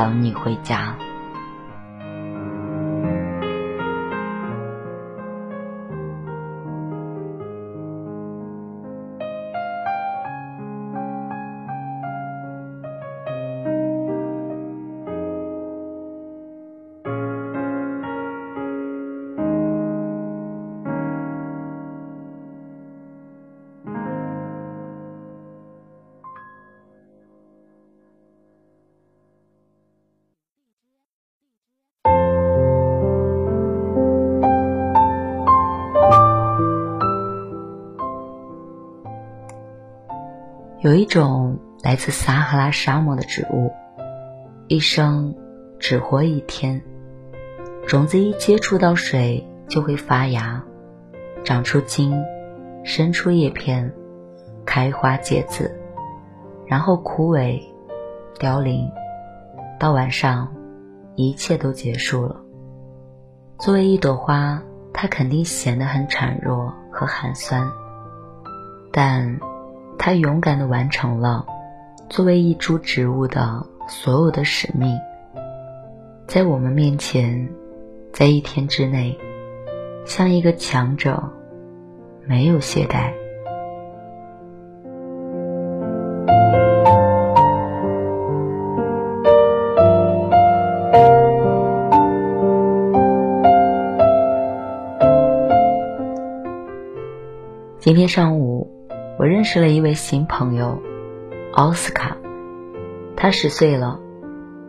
等你回家。有一种来自撒哈拉沙漠的植物，一生只活一天，种子一接触到水就会发芽，长出茎，伸出叶片，开花结籽，然后枯萎、凋零，到晚上，一切都结束了。作为一朵花，它肯定显得很孱弱和寒酸，但。他勇敢的完成了作为一株植物的所有的使命。在我们面前在一天之内像一个强者没有懈怠。今天上午我认识了一位新朋友，奥斯卡。他十岁了，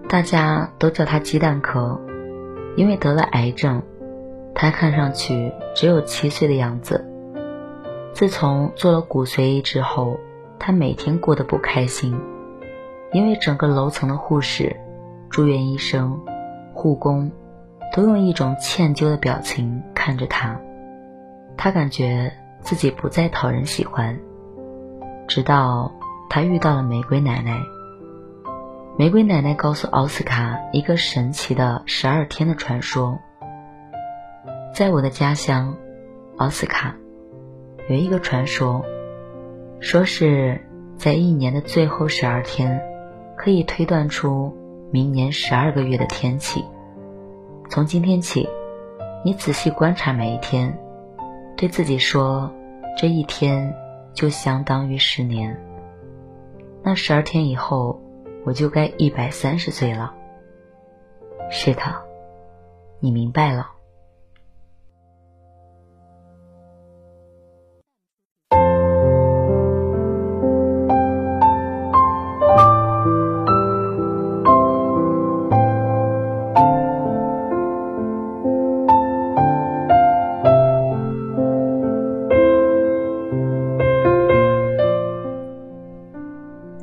大家都叫他鸡蛋壳，因为得了癌症。他看上去只有七岁的样子。自从做了骨髓移植后，他每天过得不开心，因为整个楼层的护士、住院医生、护工都用一种歉疚的表情看着他。他感觉自己不再讨人喜欢，直到他遇到了玫瑰奶奶。玫瑰奶奶告诉奥斯卡一个神奇的十二天的传说。在我的家乡，奥斯卡，有一个传说，说是在一年的最后十二天，可以推断出明年十二个月的天气。从今天起，你仔细观察每一天，对自己说，这一天就相当于十年。那十二天以后。我就该一百三十岁了。是他，你明白了。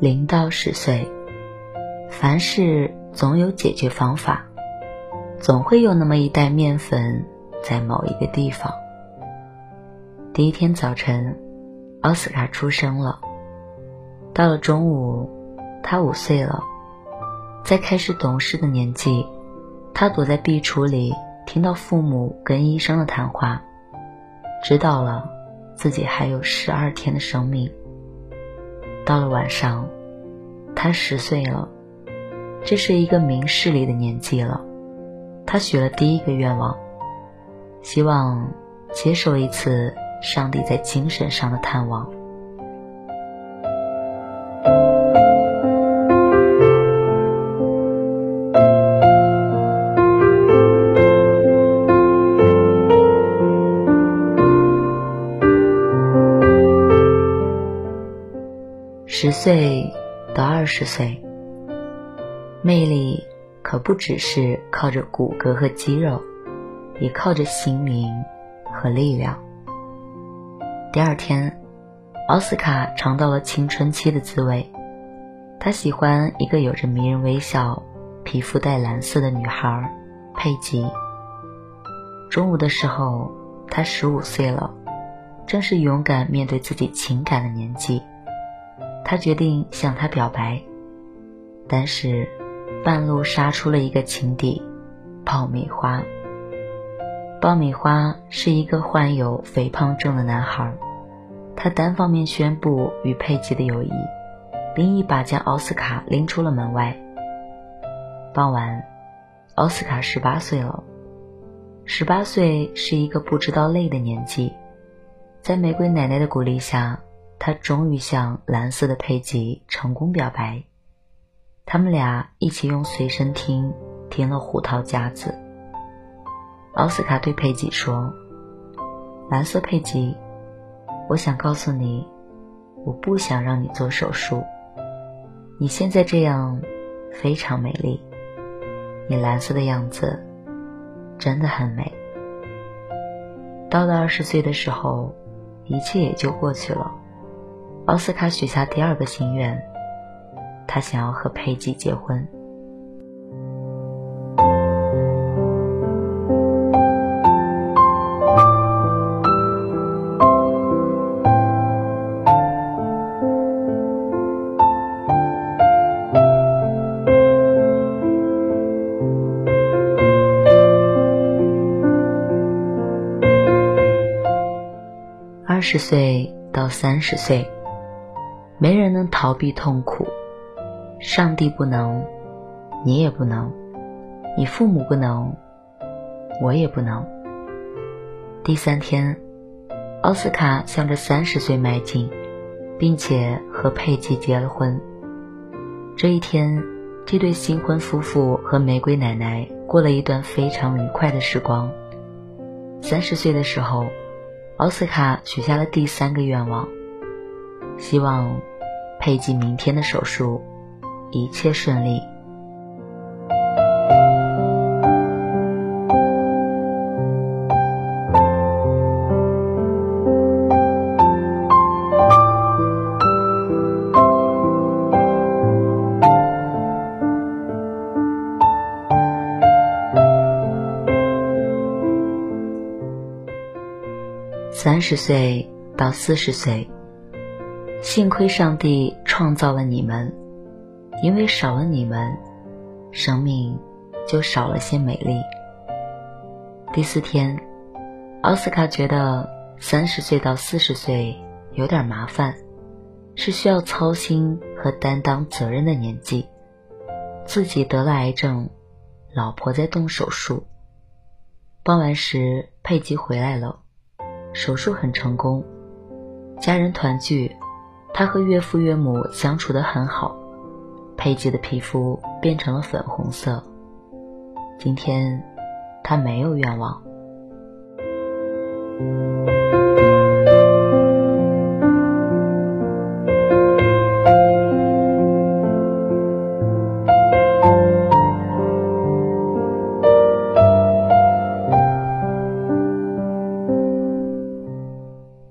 零到十岁。凡事总有解决方法，总会有那么一袋面粉在某一个地方。第一天早晨，奥斯卡出生了。到了中午，他五岁了，在开始懂事的年纪，他躲在壁橱里，听到父母跟医生的谈话，知道了自己还有十二天的生命。到了晚上，他十岁了。这是一个明事理的年纪了，他许了第一个愿望，希望接受一次上帝在精神上的探望。十岁到二十岁。魅力可不只是靠着骨骼和肌肉，也靠着心灵和力量。第二天，奥斯卡尝到了青春期的滋味。他喜欢一个有着迷人微笑、皮肤带蓝色的女孩佩吉。中午的时候，他十五岁了，正是勇敢面对自己情感的年纪。他决定向她表白，但是。半路杀出了一个情敌，爆米花。爆米花是一个患有肥胖症的男孩，他单方面宣布与佩吉的友谊，并一把将奥斯卡拎出了门外。傍晚，奥斯卡十八岁了。十八岁是一个不知道累的年纪，在玫瑰奶奶的鼓励下，他终于向蓝色的佩吉成功表白。他们俩一起用随身听听了《胡桃夹子》。奥斯卡对佩吉说：“蓝色佩吉，我想告诉你，我不想让你做手术。你现在这样非常美丽，你蓝色的样子真的很美。到了二十岁的时候，一切也就过去了。”奥斯卡许下第二个心愿。他想要和佩吉结婚。二十岁到三十岁，没人能逃避痛苦。上帝不能，你也不能，你父母不能，我也不能。第三天，奥斯卡向着三十岁迈进，并且和佩吉结了婚。这一天，这对新婚夫妇和玫瑰奶奶过了一段非常愉快的时光。三十岁的时候，奥斯卡许下了第三个愿望，希望佩吉明天的手术一切顺利。三十岁到四十岁，幸亏上帝创造了你们，因为少了你们，生命就少了些美丽。第四天，奥斯卡觉得三十岁到四十岁有点麻烦，是需要操心和担当责任的年纪。自己得了癌症，老婆在动手术。傍晚时，佩吉回来了。手术很成功，家人团聚，他和岳父岳母相处的很好。佩吉的皮肤变成了粉红色。今天，他没有愿望。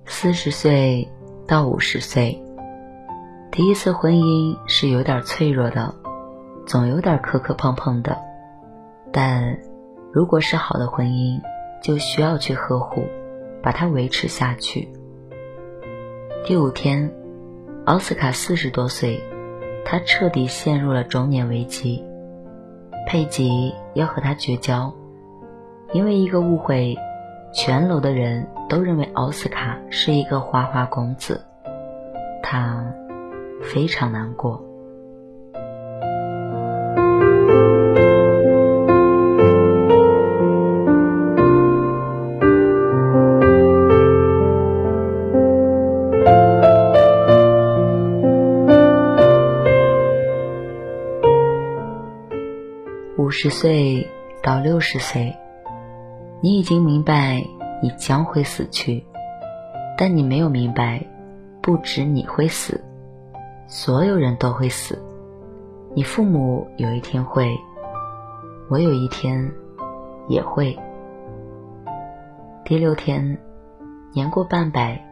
四十岁到五十岁，第一次婚姻是有点脆弱的，总有点磕磕碰碰的。但如果是好的婚姻，就需要去呵护，把它维持下去。第五天，奥斯卡四十多岁，他彻底陷入了中年危机。佩吉要和他绝交，因为一个误会。全楼的人都认为奥斯卡是一个花花公子，他非常难过。五十岁到六十岁。你已经明白你将会死去，但你没有明白，不止你会死，所有人都会死。你父母有一天会，我有一天也会。第六天，年过半百，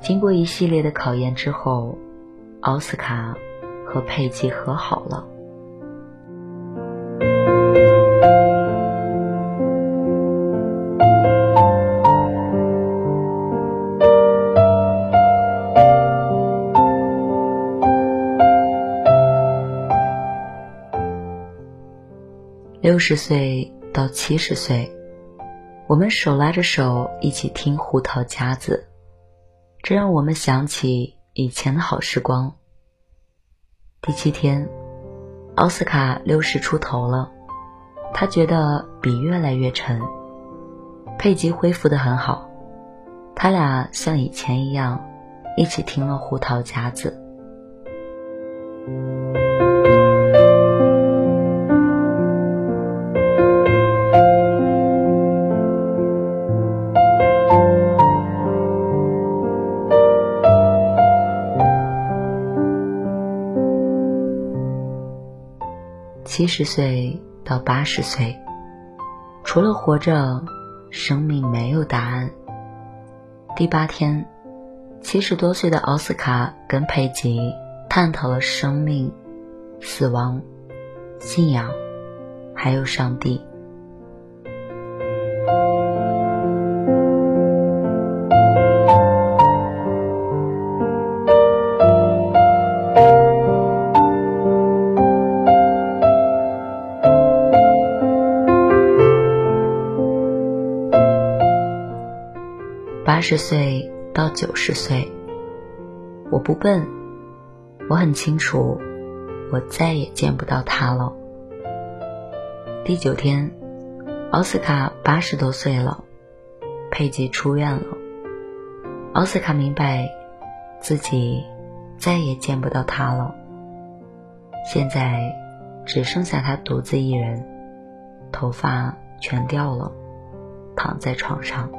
经过一系列的考验之后，奥斯卡和佩吉和好了。六十岁到七十岁，我们手拉着手一起听胡桃夹子，这让我们想起以前的好时光。第七天，奥斯卡六十出头了，他觉得笔越来越沉。佩吉恢复的很好，他俩像以前一样，一起听了胡桃夹子。七十岁到八十岁，除了活着，生命没有答案。第八天，七十多岁的奥斯卡跟佩吉探讨了生命、死亡、信仰，还有上帝。十岁到九十岁，我不笨，我很清楚，我再也见不到他了。第九天，奥斯卡八十多岁了，佩吉出院了。奥斯卡明白，自己再也见不到他了。现在只剩下他独自一人，头发全掉了，躺在床上。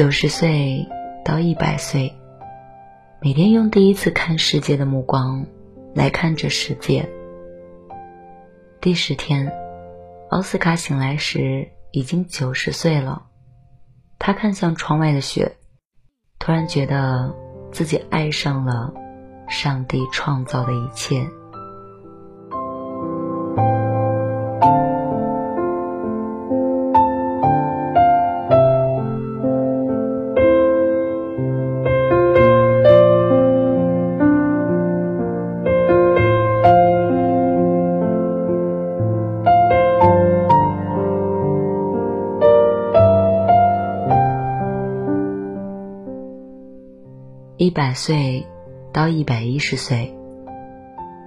九十岁到一百岁，每天用第一次看世界的目光来看这世界。第十天，奥斯卡醒来时已经九十岁了。他看向窗外的雪，突然觉得自己爱上了上帝创造的一切。百岁到一百一十岁，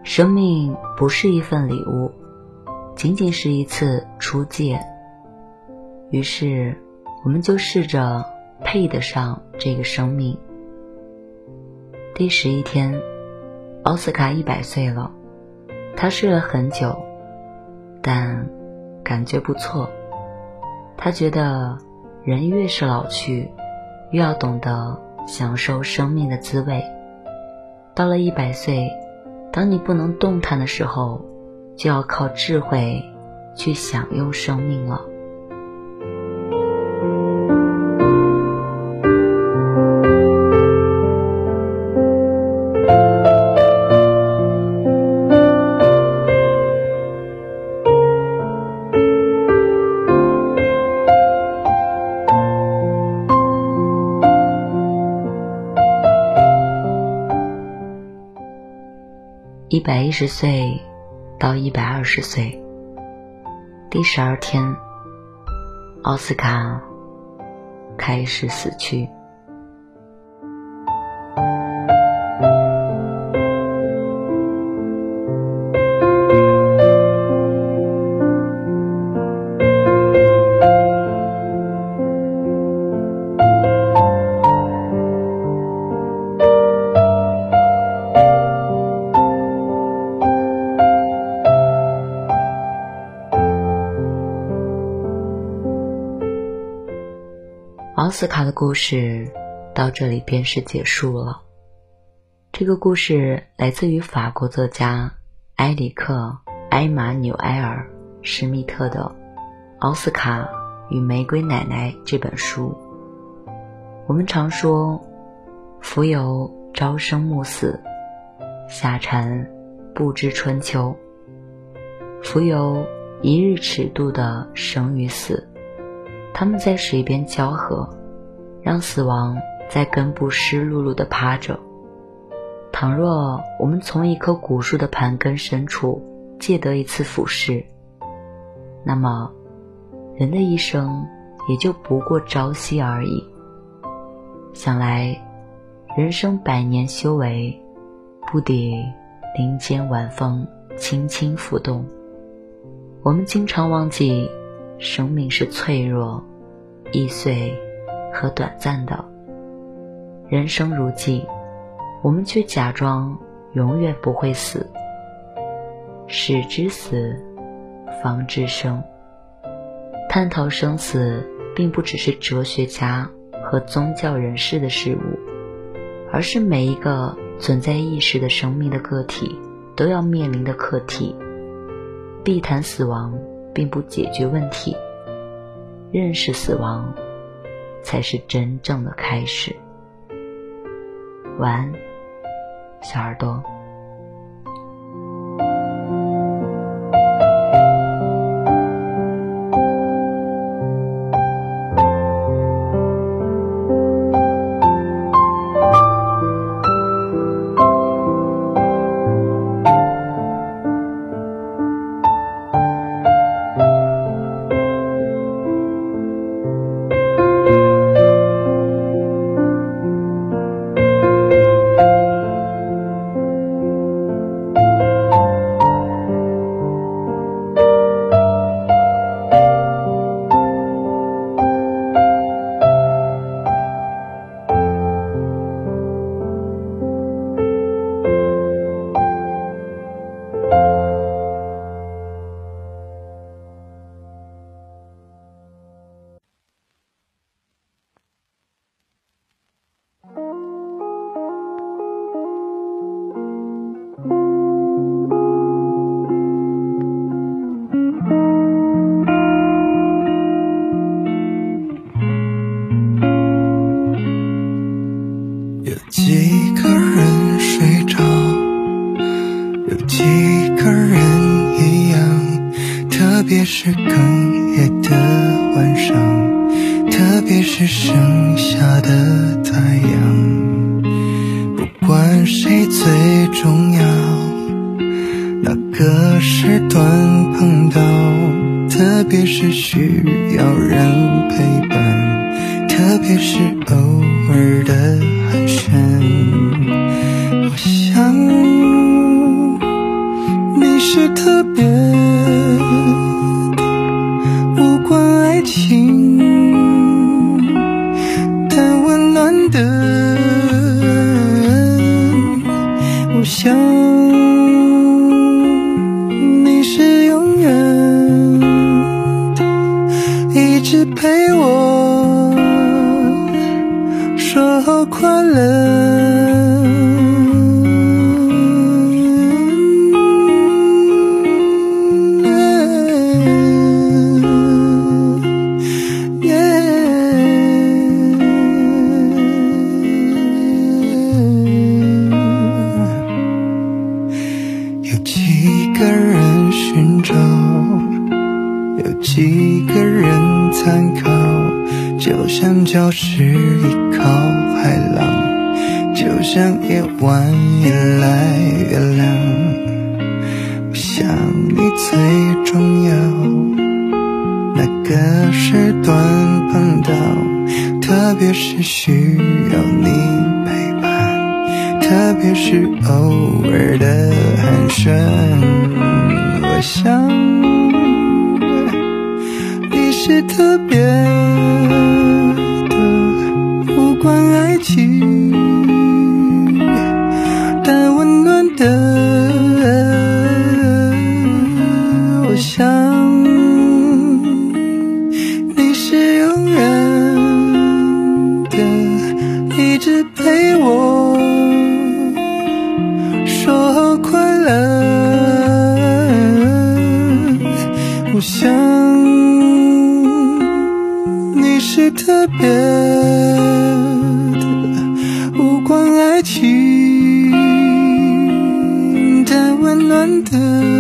生命不是一份礼物，仅仅是一次出界。于是，我们就试着配得上这个生命。第十一天，奥斯卡一百岁了，他睡了很久，但感觉不错。他觉得人越是老去，越要懂得。享受生命的滋味。到了一百岁，当你不能动弹的时候，就要靠智慧去享用生命了。百一十岁到一百二十岁，第十二天，奥斯卡开始死去。奥斯卡的故事到这里便是结束了。这个故事来自于法国作家埃里克·埃马纽埃尔·施密特的《奥斯卡与玫瑰奶奶》这本书。我们常说“蜉蝣朝生暮死，夏蝉不知春秋”。蜉蝣一日尺度的生与死。他们在水边交合，让死亡在根部湿漉漉的趴着。倘若我们从一棵古树的盘根深处借得一次俯视，那么人的一生也就不过朝夕而已。想来，人生百年修为，不抵林间晚风轻轻拂动。我们经常忘记。生命是脆弱、易碎和短暂的。人生如寄，我们却假装永远不会死。始知死，方知生。探讨生死，并不只是哲学家和宗教人士的事物，而是每一个存在意识的生命的个体都要面临的课题。避谈死亡。并不解决问题，认识死亡，才是真正的开始。晚安，小耳朵。几个人一样，特别是哽咽的晚上，特别是盛夏的太阳。不管谁最重要，哪个时段碰到，特别是需要人陪伴，特别是偶想就像礁石依靠海浪，就像夜晚依赖月亮。我想你最重要，哪个时段碰到，特别是需要你陪伴，特别是偶尔的寒暄。我想你是特别，关爱情，但温暖的。我想你是永远的，一直陪我说好快乐。我想你是特别温